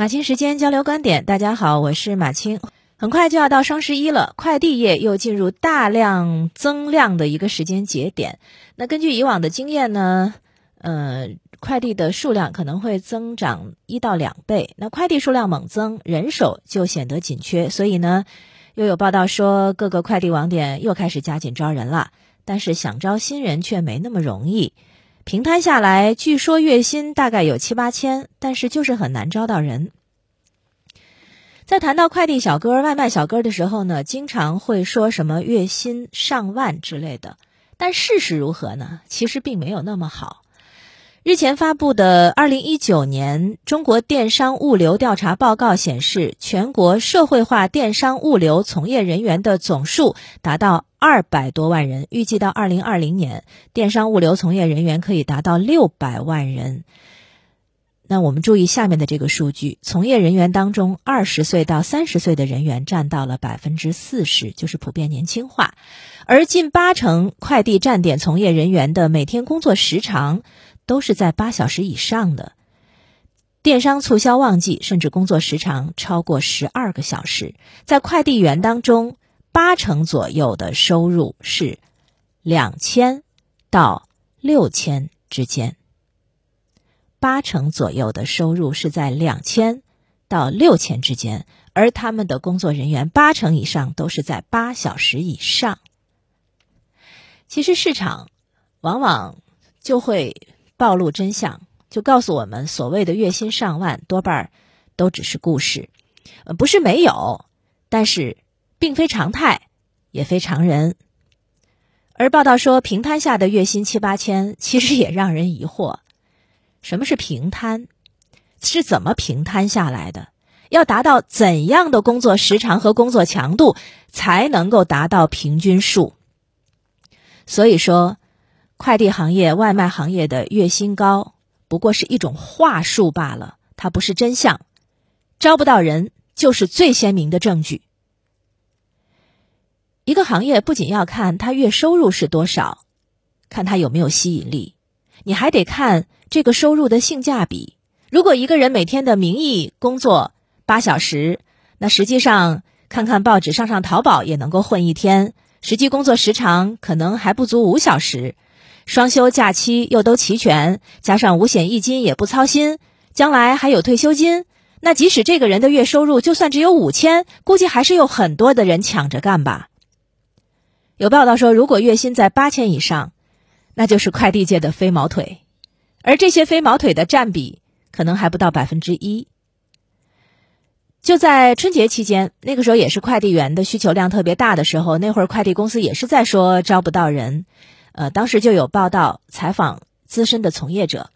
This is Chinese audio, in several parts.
马青时间交流观点，大家好，我是马青。很快就要到双十一了，快递业又进入大量增量的一个时间节点。那根据以往的经验呢，呃，快递的数量可能会增长一到两倍。那快递数量猛增，人手就显得紧缺，所以呢，又有报道说各个快递网点又开始加紧招人了。但是想招新人却没那么容易。平摊下来，据说月薪大概有七八千，但是就是很难招到人。在谈到快递小哥、外卖小哥的时候呢，经常会说什么月薪上万之类的，但事实如何呢？其实并没有那么好。日前发布的《二零一九年中国电商物流调查报告》显示，全国社会化电商物流从业人员的总数达到二百多万人，预计到二零二零年，电商物流从业人员可以达到六百万人。那我们注意下面的这个数据：从业人员当中，二十岁到三十岁的人员占到了百分之四十，就是普遍年轻化，而近八成快递站点从业人员的每天工作时长。都是在八小时以上的，电商促销旺季甚至工作时长超过十二个小时。在快递员当中，八成左右的收入是两千到六千之间。八成左右的收入是在两千到六千之间，而他们的工作人员八成以上都是在八小时以上。其实市场往往就会。暴露真相，就告诉我们，所谓的月薪上万，多半都只是故事，呃，不是没有，但是并非常态，也非常人。而报道说平摊下的月薪七八千，其实也让人疑惑：什么是平摊？是怎么平摊下来的？要达到怎样的工作时长和工作强度，才能够达到平均数？所以说。快递行业、外卖行业的月薪高，不过是一种话术罢了，它不是真相。招不到人，就是最鲜明的证据。一个行业不仅要看它月收入是多少，看它有没有吸引力，你还得看这个收入的性价比。如果一个人每天的名义工作八小时，那实际上看看报纸、上上淘宝也能够混一天，实际工作时长可能还不足五小时。双休假期又都齐全，加上五险一金也不操心，将来还有退休金。那即使这个人的月收入就算只有五千，估计还是有很多的人抢着干吧。有报道说，如果月薪在八千以上，那就是快递界的飞毛腿，而这些飞毛腿的占比可能还不到百分之一。就在春节期间，那个时候也是快递员的需求量特别大的时候，那会儿快递公司也是在说招不到人。呃，当时就有报道采访资深的从业者，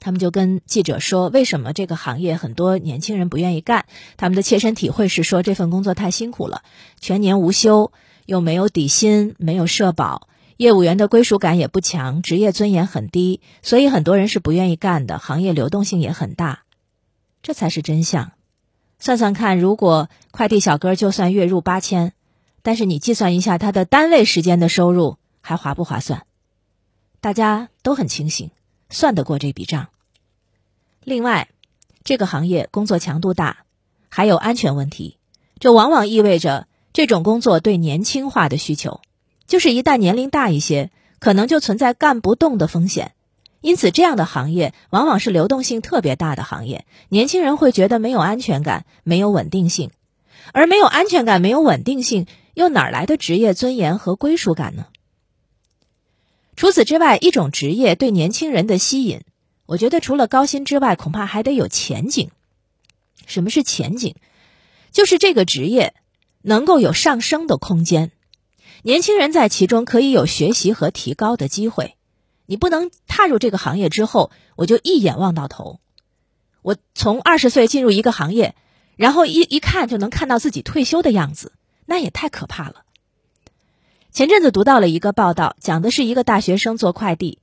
他们就跟记者说，为什么这个行业很多年轻人不愿意干？他们的切身体会是说，这份工作太辛苦了，全年无休，又没有底薪，没有社保，业务员的归属感也不强，职业尊严很低，所以很多人是不愿意干的。行业流动性也很大，这才是真相。算算看，如果快递小哥就算月入八千，但是你计算一下他的单位时间的收入。还划不划算？大家都很清醒，算得过这笔账。另外，这个行业工作强度大，还有安全问题，这往往意味着这种工作对年轻化的需求。就是一旦年龄大一些，可能就存在干不动的风险。因此，这样的行业往往是流动性特别大的行业。年轻人会觉得没有安全感，没有稳定性，而没有安全感、没有稳定性，又哪来的职业尊严和归属感呢？除此之外，一种职业对年轻人的吸引，我觉得除了高薪之外，恐怕还得有前景。什么是前景？就是这个职业能够有上升的空间，年轻人在其中可以有学习和提高的机会。你不能踏入这个行业之后，我就一眼望到头。我从二十岁进入一个行业，然后一一看就能看到自己退休的样子，那也太可怕了。前阵子读到了一个报道，讲的是一个大学生做快递，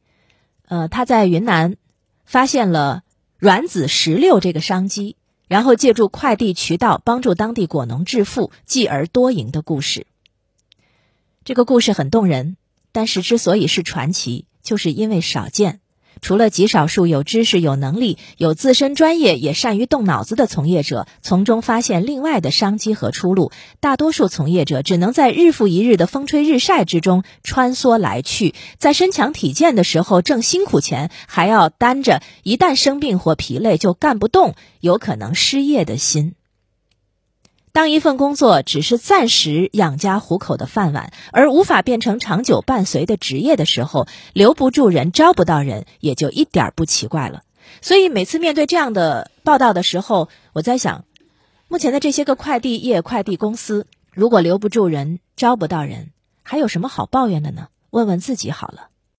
呃，他在云南发现了软籽石榴这个商机，然后借助快递渠道帮助当地果农致富，继而多赢的故事。这个故事很动人，但是之所以是传奇，就是因为少见，除了极少数有知识、有能力、有自身专业也善于动脑子的从业者从中发现另外的商机和出路，大多数从业者只能在日复一日的风吹日晒之中穿梭来去，在身强体健的时候挣辛苦钱，还要担着一旦生病或疲累就干不动，有可能失业的心。当一份工作只是暂时养家糊口的饭碗，而无法变成长久伴随的职业的时候，留不住人、招不到人，也就一点不奇怪了。所以每次面对这样的报道的时候，我在想，目前的这些个快递业、快递公司，如果留不住人、招不到人，还有什么好抱怨的呢？问问自己好了。